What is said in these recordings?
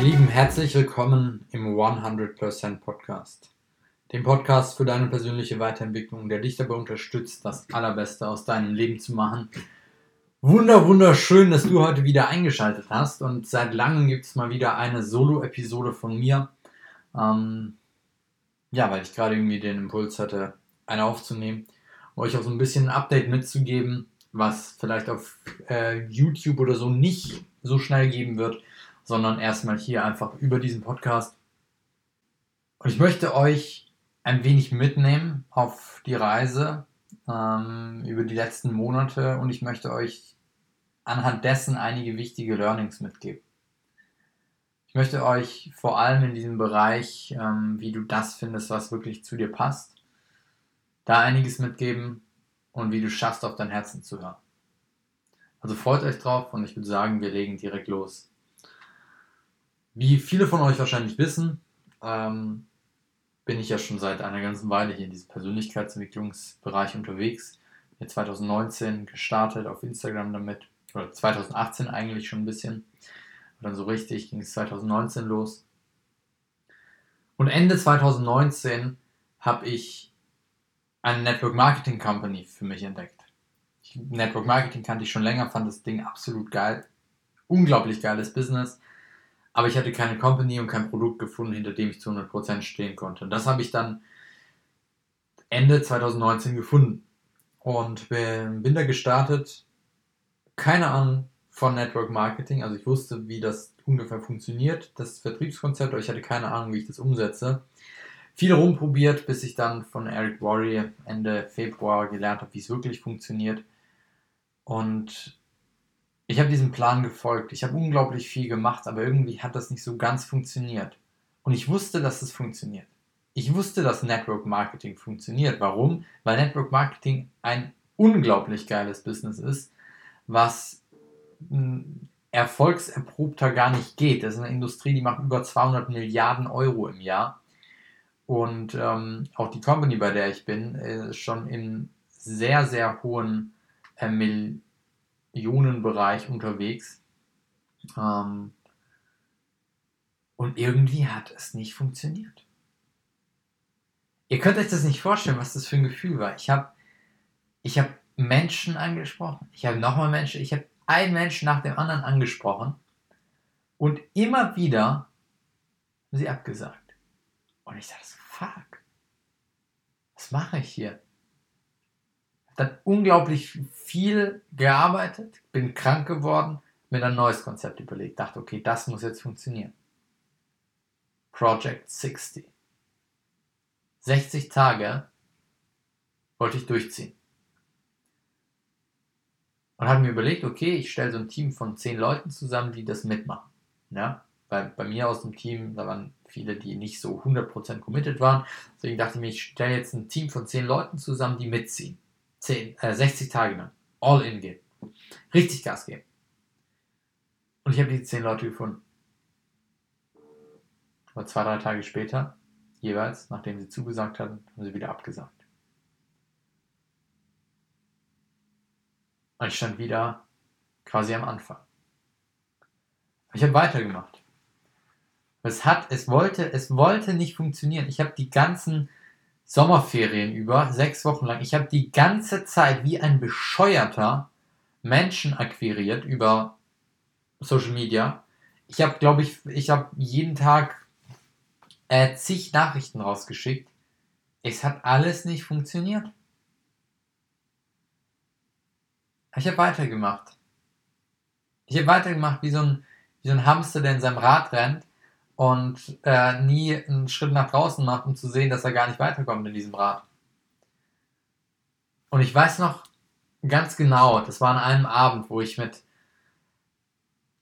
Ihr Lieben, herzlich willkommen im 100% Podcast. Dem Podcast für deine persönliche Weiterentwicklung, der dich dabei unterstützt, das Allerbeste aus deinem Leben zu machen. Wunder, wunderschön, dass du heute wieder eingeschaltet hast und seit langem gibt es mal wieder eine Solo-Episode von mir. Ähm, ja, weil ich gerade irgendwie den Impuls hatte, eine aufzunehmen, euch auch so ein bisschen ein Update mitzugeben, was vielleicht auf äh, YouTube oder so nicht so schnell geben wird, sondern erstmal hier einfach über diesen Podcast. Und ich möchte euch ein wenig mitnehmen auf die Reise ähm, über die letzten Monate und ich möchte euch anhand dessen einige wichtige Learnings mitgeben. Ich möchte euch vor allem in diesem Bereich, ähm, wie du das findest, was wirklich zu dir passt, da einiges mitgeben und wie du schaffst, auf dein Herzen zu hören. Also freut euch drauf und ich würde sagen, wir legen direkt los. Wie viele von euch wahrscheinlich wissen, ähm, bin ich ja schon seit einer ganzen Weile hier in diesem Persönlichkeitsentwicklungsbereich unterwegs. Bin 2019 gestartet auf Instagram damit, oder 2018 eigentlich schon ein bisschen. Und dann so richtig ging es 2019 los. Und Ende 2019 habe ich eine Network Marketing Company für mich entdeckt. Network Marketing kannte ich schon länger, fand das Ding absolut geil. Unglaublich geiles Business aber ich hatte keine Company und kein Produkt gefunden, hinter dem ich zu 100% stehen konnte. Und das habe ich dann Ende 2019 gefunden und bin da gestartet. Keine Ahnung von Network Marketing, also ich wusste, wie das ungefähr funktioniert, das Vertriebskonzept, aber ich hatte keine Ahnung, wie ich das umsetze. Viel rumprobiert, bis ich dann von Eric Worre Ende Februar gelernt habe, wie es wirklich funktioniert. Und ich habe diesem Plan gefolgt. Ich habe unglaublich viel gemacht, aber irgendwie hat das nicht so ganz funktioniert. Und ich wusste, dass es funktioniert. Ich wusste, dass Network Marketing funktioniert. Warum? Weil Network Marketing ein unglaublich geiles Business ist, was hm, erfolgserprobter gar nicht geht. Das ist eine Industrie, die macht über 200 Milliarden Euro im Jahr. Und ähm, auch die Company, bei der ich bin, ist schon in sehr, sehr hohen äh, Ionenbereich unterwegs. Ähm, und irgendwie hat es nicht funktioniert. Ihr könnt euch das nicht vorstellen, was das für ein Gefühl war. Ich habe ich hab Menschen angesprochen. Ich habe nochmal Menschen, ich habe einen Menschen nach dem anderen angesprochen. Und immer wieder haben sie abgesagt. Und ich dachte, fuck, was mache ich hier? Dann unglaublich viel gearbeitet, bin krank geworden, mir ein neues Konzept überlegt, dachte, okay, das muss jetzt funktionieren. Project 60. 60 Tage wollte ich durchziehen. Und habe mir überlegt, okay, ich stelle so ein Team von 10 Leuten zusammen, die das mitmachen. Ja? Weil bei mir aus dem Team, da waren viele, die nicht so 100% committed waren. Deswegen dachte ich mir, ich stelle jetzt ein Team von 10 Leuten zusammen, die mitziehen. 10, äh, 60 Tage lang all in gehen. Richtig Gas geben. Und ich habe die 10 Leute gefunden. Aber zwei, drei Tage später, jeweils, nachdem sie zugesagt hatten, haben sie wieder abgesagt. Und ich stand wieder quasi am Anfang. Ich habe weitergemacht. Es hat, es wollte, es wollte nicht funktionieren. Ich habe die ganzen Sommerferien über, sechs Wochen lang. Ich habe die ganze Zeit wie ein Bescheuerter Menschen akquiriert über Social Media. Ich habe, glaube ich, ich habe jeden Tag äh, zig Nachrichten rausgeschickt. Es hat alles nicht funktioniert. Ich habe weitergemacht. Ich habe weitergemacht wie so, ein, wie so ein Hamster, der in seinem Rad rennt und äh, nie einen Schritt nach draußen macht, um zu sehen, dass er gar nicht weiterkommt in diesem Rad. Und ich weiß noch ganz genau, das war an einem Abend, wo ich mit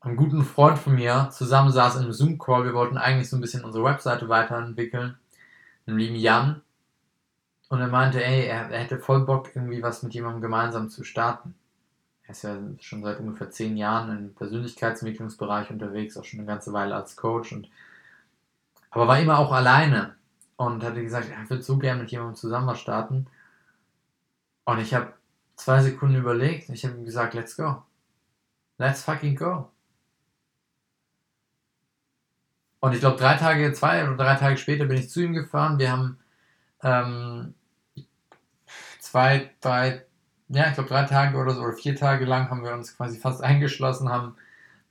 einem guten Freund von mir zusammensaß in einem Zoom-Call. Wir wollten eigentlich so ein bisschen unsere Webseite weiterentwickeln, dem lieben Jan. Und er meinte, ey, er, er hätte voll Bock, irgendwie was mit jemandem gemeinsam zu starten. Er ist ja schon seit ungefähr zehn Jahren im Persönlichkeitsentwicklungsbereich unterwegs, auch schon eine ganze Weile als Coach und aber war immer auch alleine und hatte gesagt, er würde so gerne mit jemandem zusammen starten. Und ich habe zwei Sekunden überlegt ich habe ihm gesagt, let's go. Let's fucking go. Und ich glaube, drei Tage, zwei oder drei Tage später bin ich zu ihm gefahren. Wir haben ähm, zwei, drei, ja, ich glaube, drei Tage oder so oder vier Tage lang haben wir uns quasi fast eingeschlossen, haben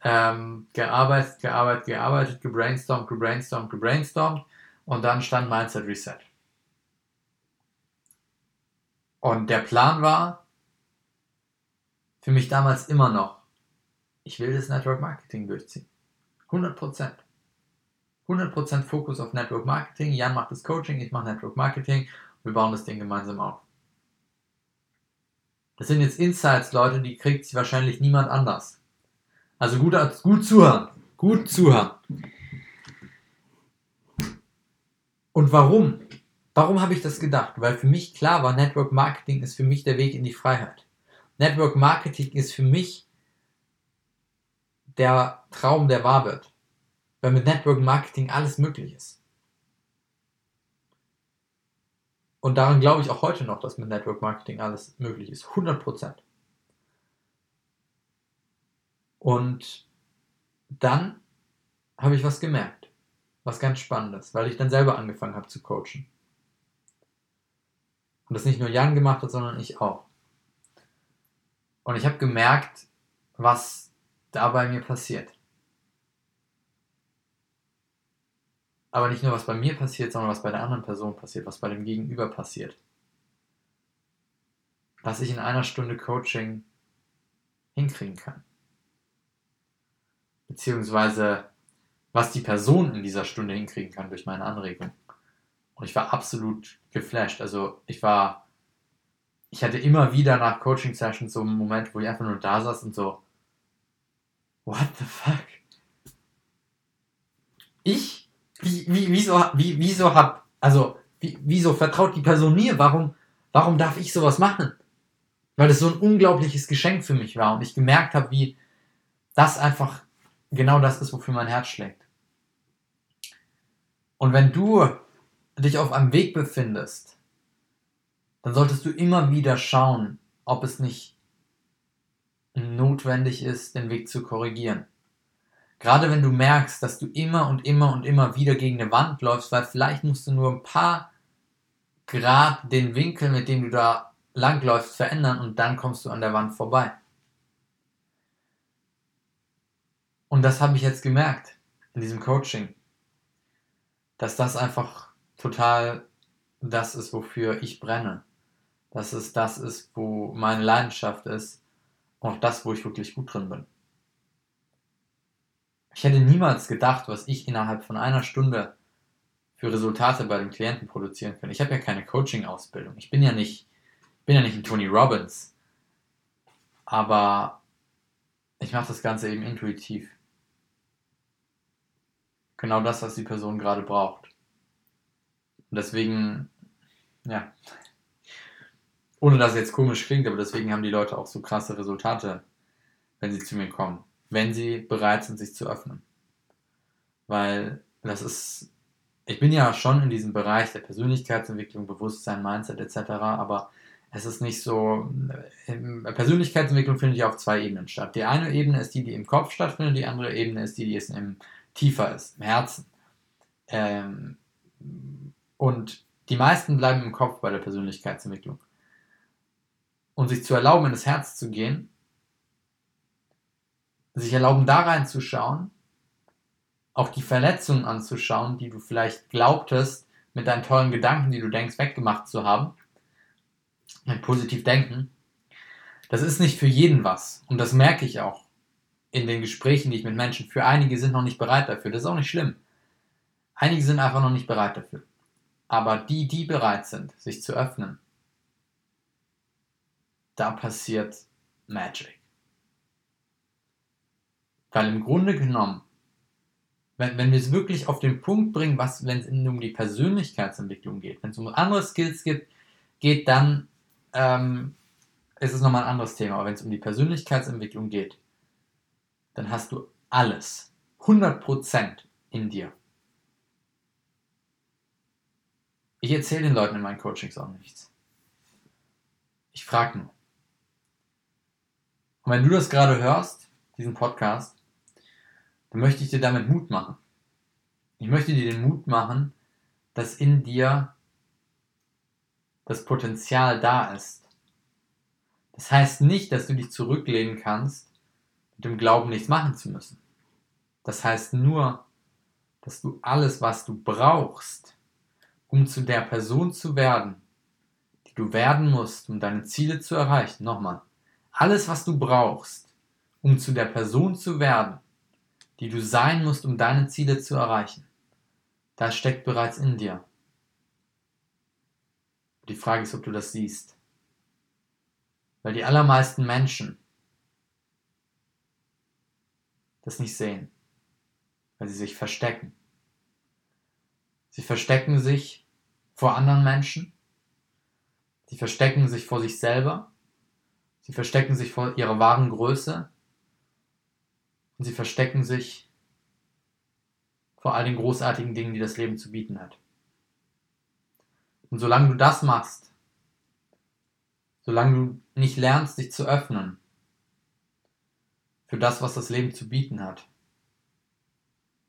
ähm, gearbeitet, gearbeitet, gearbeitet, gebrainstormt, gebrainstormt, gebrainstormt und dann stand Mindset Reset. Und der Plan war für mich damals immer noch, ich will das Network Marketing durchziehen. 100%. 100% Fokus auf Network Marketing. Jan macht das Coaching, ich mache Network Marketing. Wir bauen das Ding gemeinsam auf. Das sind jetzt Insights, Leute, die kriegt wahrscheinlich niemand anders. Also gut, gut zuhören. Gut zuhören. Und warum? Warum habe ich das gedacht? Weil für mich klar war, Network Marketing ist für mich der Weg in die Freiheit. Network Marketing ist für mich der Traum, der wahr wird. Weil mit Network Marketing alles möglich ist. Und daran glaube ich auch heute noch, dass mit Network Marketing alles möglich ist. 100%. Und dann habe ich was gemerkt. Was ganz Spannendes, weil ich dann selber angefangen habe zu coachen. Und das nicht nur Jan gemacht hat, sondern ich auch. Und ich habe gemerkt, was da bei mir passiert. Aber nicht nur, was bei mir passiert, sondern was bei der anderen Person passiert, was bei dem Gegenüber passiert. Was ich in einer Stunde Coaching hinkriegen kann. Beziehungsweise, was die Person in dieser Stunde hinkriegen kann durch meine Anregung. Und ich war absolut geflasht. Also ich war, ich hatte immer wieder nach Coaching-Sessions so einen Moment, wo ich einfach nur da saß und so, what the fuck? Ich? Wie, wie, wieso, wie, wieso hab, also, wie, wieso vertraut die Person mir? Warum, warum darf ich sowas machen? Weil es so ein unglaubliches Geschenk für mich war und ich gemerkt habe, wie das einfach genau das ist, wofür mein Herz schlägt. Und wenn du dich auf einem Weg befindest, dann solltest du immer wieder schauen, ob es nicht notwendig ist, den Weg zu korrigieren. Gerade wenn du merkst, dass du immer und immer und immer wieder gegen eine Wand läufst, weil vielleicht musst du nur ein paar Grad den Winkel, mit dem du da langläufst, verändern und dann kommst du an der Wand vorbei. Und das habe ich jetzt gemerkt in diesem Coaching, dass das einfach total das ist, wofür ich brenne. Dass es das ist, wo meine Leidenschaft ist und auch das, wo ich wirklich gut drin bin. Ich hätte niemals gedacht, was ich innerhalb von einer Stunde für Resultate bei den Klienten produzieren kann. Ich habe ja keine Coaching-Ausbildung. Ich bin ja nicht, bin ja nicht ein Tony Robbins. Aber ich mache das Ganze eben intuitiv. Genau das, was die Person gerade braucht. Und deswegen, ja, ohne dass es jetzt komisch klingt, aber deswegen haben die Leute auch so krasse Resultate, wenn sie zu mir kommen. Wenn sie bereit sind, sich zu öffnen. Weil das ist, ich bin ja schon in diesem Bereich der Persönlichkeitsentwicklung, Bewusstsein, Mindset etc., aber es ist nicht so, Persönlichkeitsentwicklung findet ja auf zwei Ebenen statt. Die eine Ebene ist die, die im Kopf stattfindet, die andere Ebene ist die, die es im tiefer ist, im Herzen. Ähm, und die meisten bleiben im Kopf bei der Persönlichkeitsentwicklung. Und sich zu erlauben, in das Herz zu gehen, sich erlauben, da reinzuschauen, auch die Verletzungen anzuschauen, die du vielleicht glaubtest, mit deinen tollen Gedanken, die du denkst, weggemacht zu haben, mit positiv denken, das ist nicht für jeden was. Und das merke ich auch in den Gesprächen, die ich mit Menschen führe. Einige sind noch nicht bereit dafür. Das ist auch nicht schlimm. Einige sind einfach noch nicht bereit dafür. Aber die, die bereit sind, sich zu öffnen, da passiert Magic. Weil im Grunde genommen, wenn, wenn wir es wirklich auf den Punkt bringen, was, wenn es um die Persönlichkeitsentwicklung geht, wenn es um andere Skills geht, geht dann ähm, ist es nochmal ein anderes Thema. Aber wenn es um die Persönlichkeitsentwicklung geht, dann hast du alles, 100% in dir. Ich erzähle den Leuten in meinen Coachings auch nichts. Ich frage nur. Und wenn du das gerade hörst, diesen Podcast, dann möchte ich dir damit Mut machen. Ich möchte dir den Mut machen, dass in dir das Potenzial da ist. Das heißt nicht, dass du dich zurücklehnen kannst, mit dem Glauben nichts machen zu müssen. Das heißt nur, dass du alles, was du brauchst, um zu der Person zu werden, die du werden musst, um deine Ziele zu erreichen, nochmal, alles, was du brauchst, um zu der Person zu werden, die du sein musst, um deine Ziele zu erreichen, das steckt bereits in dir. Die Frage ist, ob du das siehst. Weil die allermeisten Menschen das nicht sehen, weil sie sich verstecken. Sie verstecken sich vor anderen Menschen, sie verstecken sich vor sich selber, sie verstecken sich vor ihrer wahren Größe und sie verstecken sich vor all den großartigen Dingen, die das Leben zu bieten hat. Und solange du das machst, solange du nicht lernst, dich zu öffnen für das, was das Leben zu bieten hat,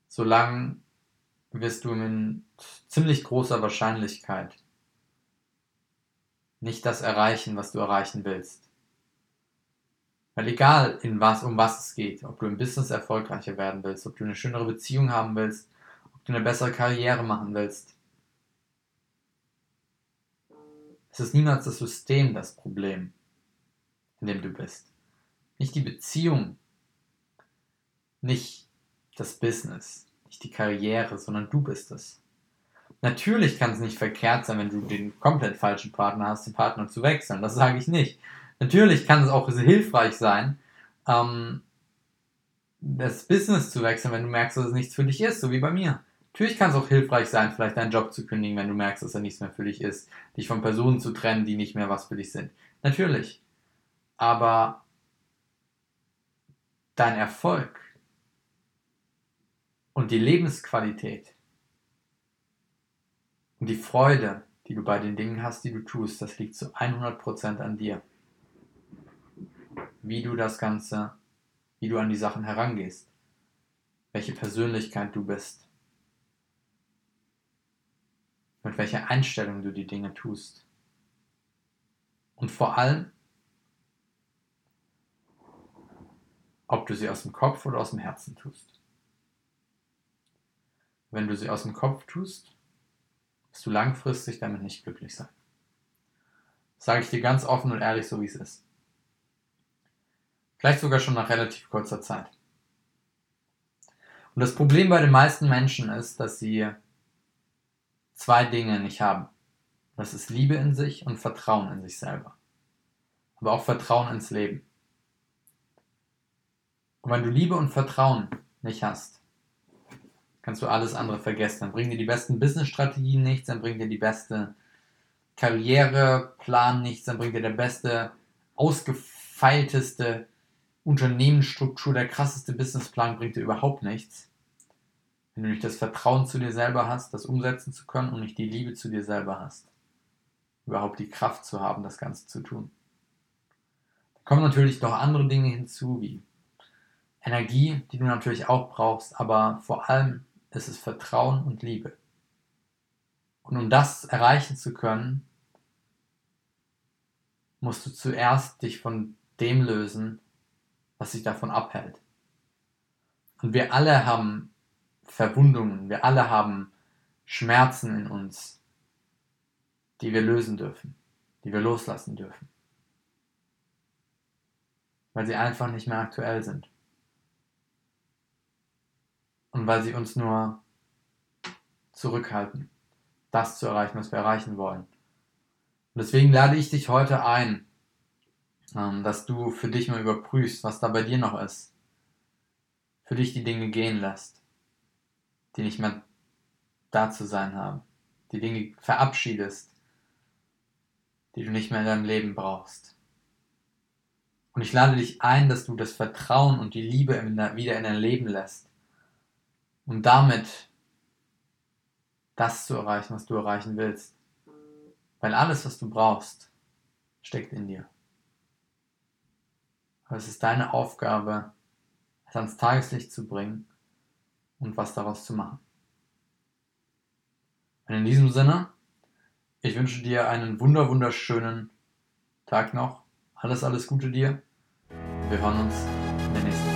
solange wirst du mit ziemlich großer Wahrscheinlichkeit nicht das erreichen, was du erreichen willst. Weil egal in was, um was es geht, ob du im Business erfolgreicher werden willst, ob du eine schönere Beziehung haben willst, ob du eine bessere Karriere machen willst, es ist niemals das System das Problem, in dem du bist. Nicht die Beziehung, nicht das Business, nicht die Karriere, sondern du bist es. Natürlich kann es nicht verkehrt sein, wenn du den komplett falschen Partner hast, den Partner zu wechseln. Das sage ich nicht. Natürlich kann es auch hilfreich sein, ähm, das Business zu wechseln, wenn du merkst, dass es nichts für dich ist, so wie bei mir. Natürlich kann es auch hilfreich sein, vielleicht deinen Job zu kündigen, wenn du merkst, dass er nichts mehr für dich ist, dich von Personen zu trennen, die nicht mehr was für dich sind. Natürlich. Aber dein Erfolg und die Lebensqualität und die Freude, die du bei den Dingen hast, die du tust, das liegt zu 100% an dir wie du das Ganze, wie du an die Sachen herangehst, welche Persönlichkeit du bist, mit welcher Einstellung du die Dinge tust. Und vor allem, ob du sie aus dem Kopf oder aus dem Herzen tust. Wenn du sie aus dem Kopf tust, wirst du langfristig damit nicht glücklich sein. Das sage ich dir ganz offen und ehrlich, so wie es ist. Vielleicht sogar schon nach relativ kurzer Zeit. Und das Problem bei den meisten Menschen ist, dass sie zwei Dinge nicht haben. Das ist Liebe in sich und Vertrauen in sich selber. Aber auch Vertrauen ins Leben. Und wenn du Liebe und Vertrauen nicht hast, kannst du alles andere vergessen. Dann bringen dir die besten Business-Strategien nichts, dann bringt dir die beste Karriereplan nichts, dann bringt dir der beste, ausgefeilteste Unternehmensstruktur, der krasseste Businessplan bringt dir überhaupt nichts. Wenn du nicht das Vertrauen zu dir selber hast, das umsetzen zu können und nicht die Liebe zu dir selber hast. Überhaupt die Kraft zu haben, das Ganze zu tun. Da kommen natürlich noch andere Dinge hinzu, wie Energie, die du natürlich auch brauchst, aber vor allem ist es Vertrauen und Liebe. Und um das erreichen zu können, musst du zuerst dich von dem lösen, was sich davon abhält. Und wir alle haben Verwundungen, wir alle haben Schmerzen in uns, die wir lösen dürfen, die wir loslassen dürfen. Weil sie einfach nicht mehr aktuell sind. Und weil sie uns nur zurückhalten, das zu erreichen, was wir erreichen wollen. Und deswegen lade ich dich heute ein, dass du für dich mal überprüfst, was da bei dir noch ist. Für dich die Dinge gehen lässt, die nicht mehr da zu sein haben. Die Dinge verabschiedest, die du nicht mehr in deinem Leben brauchst. Und ich lade dich ein, dass du das Vertrauen und die Liebe wieder in dein Leben lässt. Um damit das zu erreichen, was du erreichen willst. Weil alles, was du brauchst, steckt in dir. Aber es ist deine Aufgabe, es ans Tageslicht zu bringen und was daraus zu machen. Und in diesem Sinne, ich wünsche dir einen wunder wunderschönen Tag noch. Alles, alles Gute dir. Wir hören uns in der nächsten Woche.